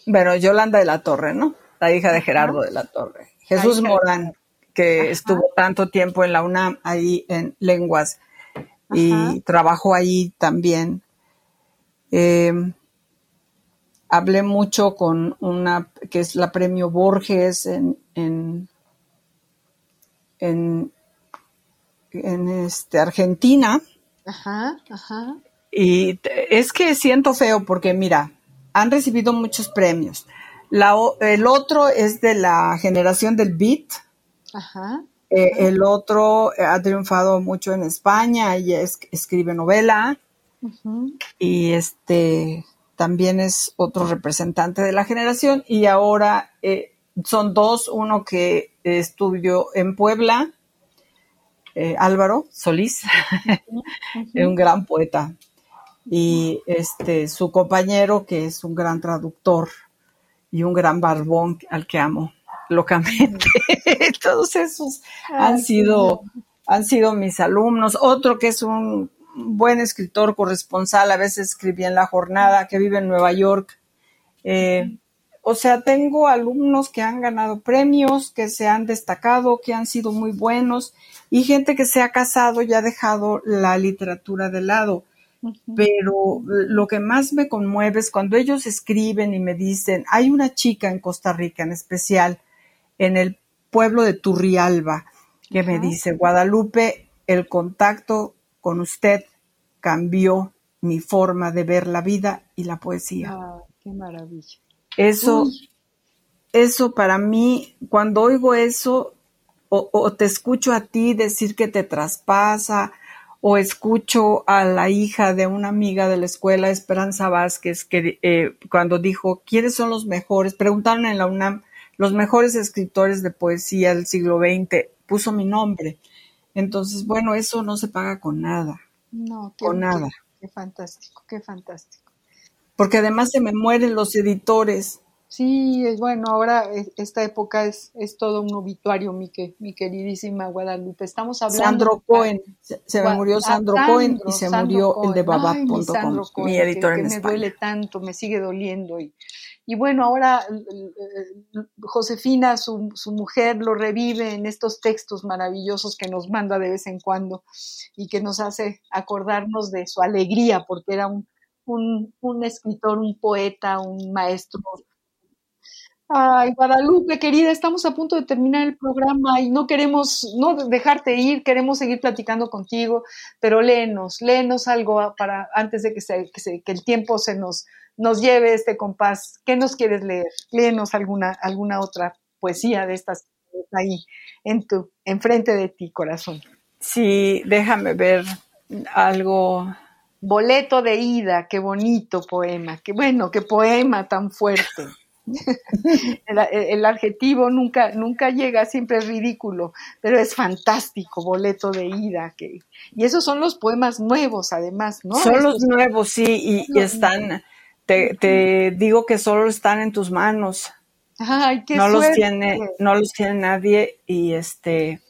[SPEAKER 1] Bueno, Yolanda de la Torre, ¿no? La hija de Gerardo de la Torre. Jesús Morán, que estuvo tanto tiempo en la UNAM ahí en lenguas y trabajó ahí también. Eh, hablé mucho con una que es la premio Borges en, en, en, este, Argentina.
[SPEAKER 2] Ajá, ajá.
[SPEAKER 1] Y es que siento feo porque, mira, han recibido muchos premios. el otro es de la generación del beat, eh, el otro ha triunfado mucho en España y escribe novela. Y este también es otro representante de la generación. Y ahora eh, son dos, uno que estudió en Puebla, eh, Álvaro Solís, un gran poeta. Y este su compañero, que es un gran traductor y un gran barbón al que amo locamente. Todos esos han sido, han sido mis alumnos. Otro que es un buen escritor corresponsal, a veces escribía en La Jornada, que vive en Nueva York. Eh, o sea, tengo alumnos que han ganado premios, que se han destacado, que han sido muy buenos, y gente que se ha casado y ha dejado la literatura de lado. Pero lo que más me conmueve es cuando ellos escriben y me dicen, hay una chica en Costa Rica en especial en el pueblo de Turrialba, que me dice, Guadalupe, el contacto con usted cambió mi forma de ver la vida y la poesía.
[SPEAKER 2] Ah, qué maravilla.
[SPEAKER 1] Eso, eso para mí, cuando oigo eso, o, te escucho a ti decir que te traspasa, o escucho a la hija de una amiga de la escuela, Esperanza Vázquez, que eh, cuando dijo, ¿quiénes son los mejores? Preguntaron en la UNAM, los mejores escritores de poesía del siglo XX, puso mi nombre. Entonces, bueno, eso no se paga con nada.
[SPEAKER 2] No, con nada. Qué, fantástico, qué fantástico.
[SPEAKER 1] Porque además se me mueren los editores.
[SPEAKER 2] Sí, es bueno, ahora esta época es, es todo un obituario, mi, que, mi queridísima Guadalupe. Estamos hablando.
[SPEAKER 1] Sandro Cohen, se, me murió Sandro, Cohen y se murió el de babab.com, mi, editor en
[SPEAKER 2] Me duele tanto, me sigue doliendo y, y bueno, ahora Josefina, su, su, mujer, lo revive en estos textos maravillosos que nos manda de vez en cuando y que nos hace acordarnos de su alegría, porque era un, un, un escritor, un poeta, un maestro. Ay, Guadalupe, querida, estamos a punto de terminar el programa y no queremos no dejarte ir, queremos seguir platicando contigo, pero léenos, léenos algo para antes de que, se, que, el tiempo se nos, nos lleve este compás. ¿Qué nos quieres leer? Léenos alguna, alguna otra poesía de estas ahí en tu, enfrente de ti, corazón.
[SPEAKER 1] Sí, déjame ver algo.
[SPEAKER 2] Boleto de ida, qué bonito poema, qué bueno, qué poema tan fuerte. el, adjetivo nunca, nunca llega, siempre es ridículo, pero es fantástico, boleto de ida. Que, y esos son los poemas nuevos, además, ¿no?
[SPEAKER 1] Son los nuevos, sí, y, están, te, digo que solo están en tus manos.
[SPEAKER 2] Ay, qué
[SPEAKER 1] no los tiene, no los tiene nadie, y este.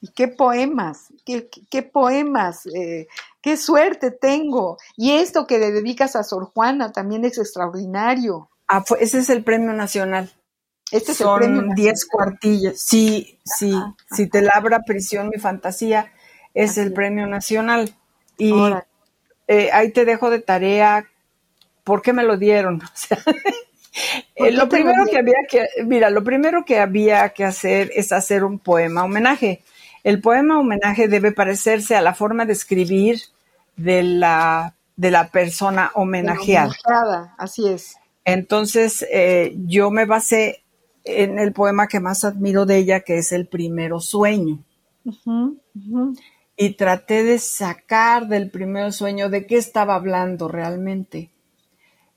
[SPEAKER 2] Y qué poemas, qué, qué, poemas, eh, qué suerte tengo. Y esto que le dedicas a Sor Juana también es extraordinario.
[SPEAKER 1] Ah, ese es el premio nacional.
[SPEAKER 2] Este es
[SPEAKER 1] Son
[SPEAKER 2] el premio
[SPEAKER 1] 10 cuartillas. Sí, sí. Si te labra prisión mi fantasía, es el premio nacional. Y eh, ahí te dejo de tarea. ¿Por qué me lo dieron? Eh, lo primero que había que, mira, lo primero que había que hacer es hacer un poema homenaje. El poema homenaje debe parecerse a la forma de escribir de la de la persona homenajeada.
[SPEAKER 2] homenajeada. Así es.
[SPEAKER 1] Entonces, eh, yo me basé en el poema que más admiro de ella, que es El primero sueño. Y traté de sacar del primer sueño de qué estaba hablando realmente.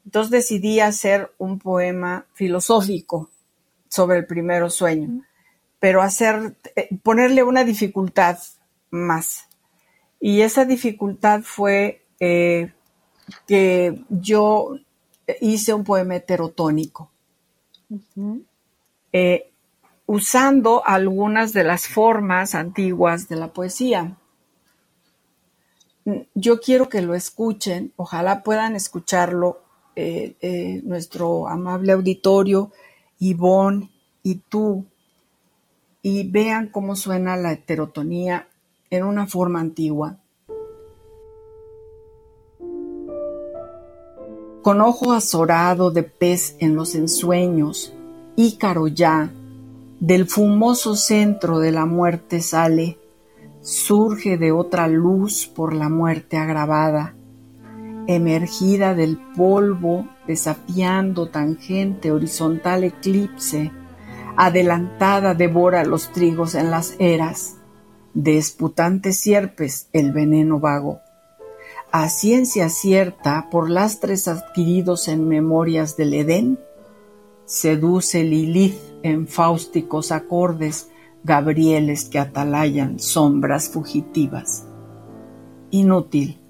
[SPEAKER 1] Entonces decidí hacer un poema filosófico sobre el primer sueño, pero hacer, eh, ponerle una dificultad más. Y esa dificultad fue eh, que yo hice un poema heterotónico, eh, usando algunas de las formas antiguas de la poesía. Yo quiero que lo escuchen, ojalá puedan escucharlo eh, eh, nuestro amable auditorio, Ivonne y tú, y vean cómo suena la heterotonía en una forma antigua. Con ojo azorado de pez en los ensueños, Ícaro ya, del fumoso centro de la muerte sale, surge de otra luz por la muerte agravada, emergida del polvo, desafiando tangente horizontal eclipse, adelantada devora los trigos en las eras, de sierpes el veneno vago a ciencia cierta por lastres adquiridos en memorias del Edén, seduce Lilith en fáusticos acordes Gabrieles que atalayan sombras fugitivas. Inútil,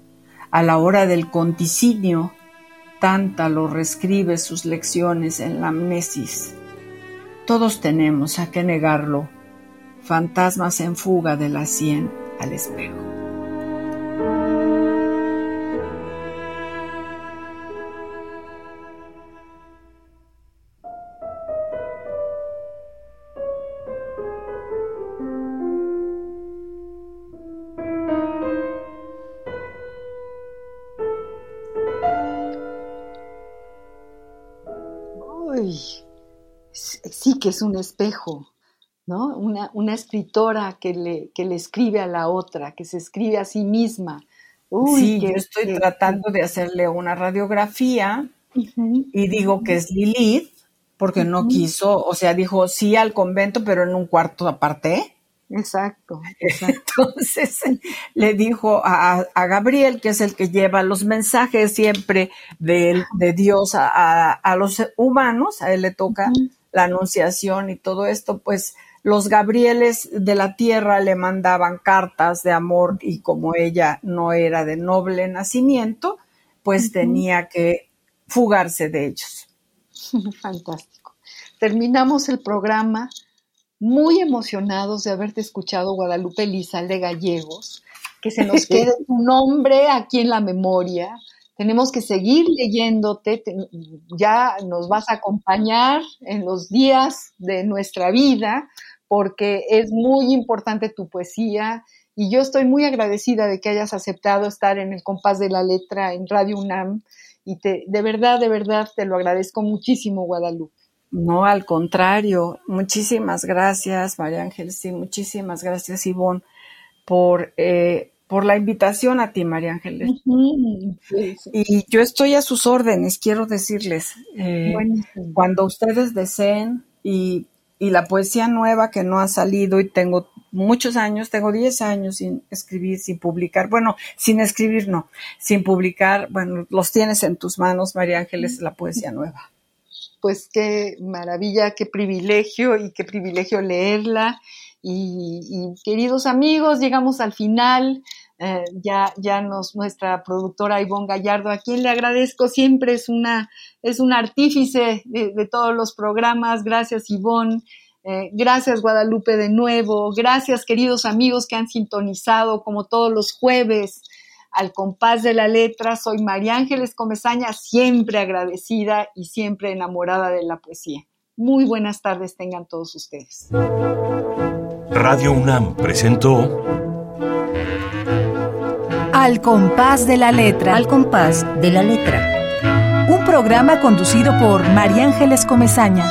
[SPEAKER 1] a la hora del conticinio, lo reescribe sus lecciones en la amnesis. Todos tenemos, a qué negarlo, fantasmas en fuga de la sien al espejo.
[SPEAKER 2] Que es un espejo, ¿no? Una, escritora que le, le escribe a la otra, que se escribe a sí misma.
[SPEAKER 1] sí, yo estoy tratando de hacerle una radiografía y digo que es Lilith, porque no quiso, o sea, dijo sí al convento, pero en un cuarto aparte.
[SPEAKER 2] Exacto,
[SPEAKER 1] Entonces le dijo a, Gabriel, que es el que lleva los mensajes siempre de, de Dios a, los humanos, a él le toca la anunciación y todo esto, pues los Gabrieles de la tierra le mandaban cartas de amor y como ella no era de noble nacimiento, pues tenía que fugarse de ellos.
[SPEAKER 2] Fantástico. Terminamos el programa muy emocionados de haberte escuchado, Guadalupe de Gallegos, que se nos quede tu nombre aquí en la memoria, tenemos que seguir leyéndote, ya nos vas a acompañar en los días de nuestra vida, porque es muy importante tu poesía y yo estoy muy agradecida de que hayas aceptado estar en el compás de la letra en Radio UNAM y te, de verdad, de verdad te lo agradezco muchísimo, Guadalupe.
[SPEAKER 1] No, al contrario, muchísimas gracias, María Ángeles, sí, muchísimas gracias, Ivonne, por eh, por la invitación a ti, María Ángeles. Y yo estoy a sus órdenes, quiero decirles, eh, cuando ustedes deseen y, la poesía nueva que no ha salido y tengo muchos años, tengo 10 años sin escribir, sin publicar, bueno, sin escribir no, sin publicar, bueno, los tienes en tus manos, María Ángeles, la poesía nueva.
[SPEAKER 2] Pues qué maravilla, qué privilegio y qué privilegio leerla. Y, queridos amigos, llegamos al final. Eh, ya, ya nos, nuestra productora Ivonne Gallardo, a quien le agradezco siempre, es una, es un artífice de, todos los programas. Gracias, Ivonne. Eh, gracias, Guadalupe, de nuevo. Gracias, queridos amigos que han sintonizado como todos los jueves al compás de la letra. Soy María Ángeles Comezaña, siempre agradecida y siempre enamorada de la poesía. Muy buenas tardes tengan todos ustedes.
[SPEAKER 8] Radio UNAM presentó
[SPEAKER 3] Al compás de la letra.
[SPEAKER 6] Al compás de la letra.
[SPEAKER 3] Un programa conducido por María Ángeles Comezaña.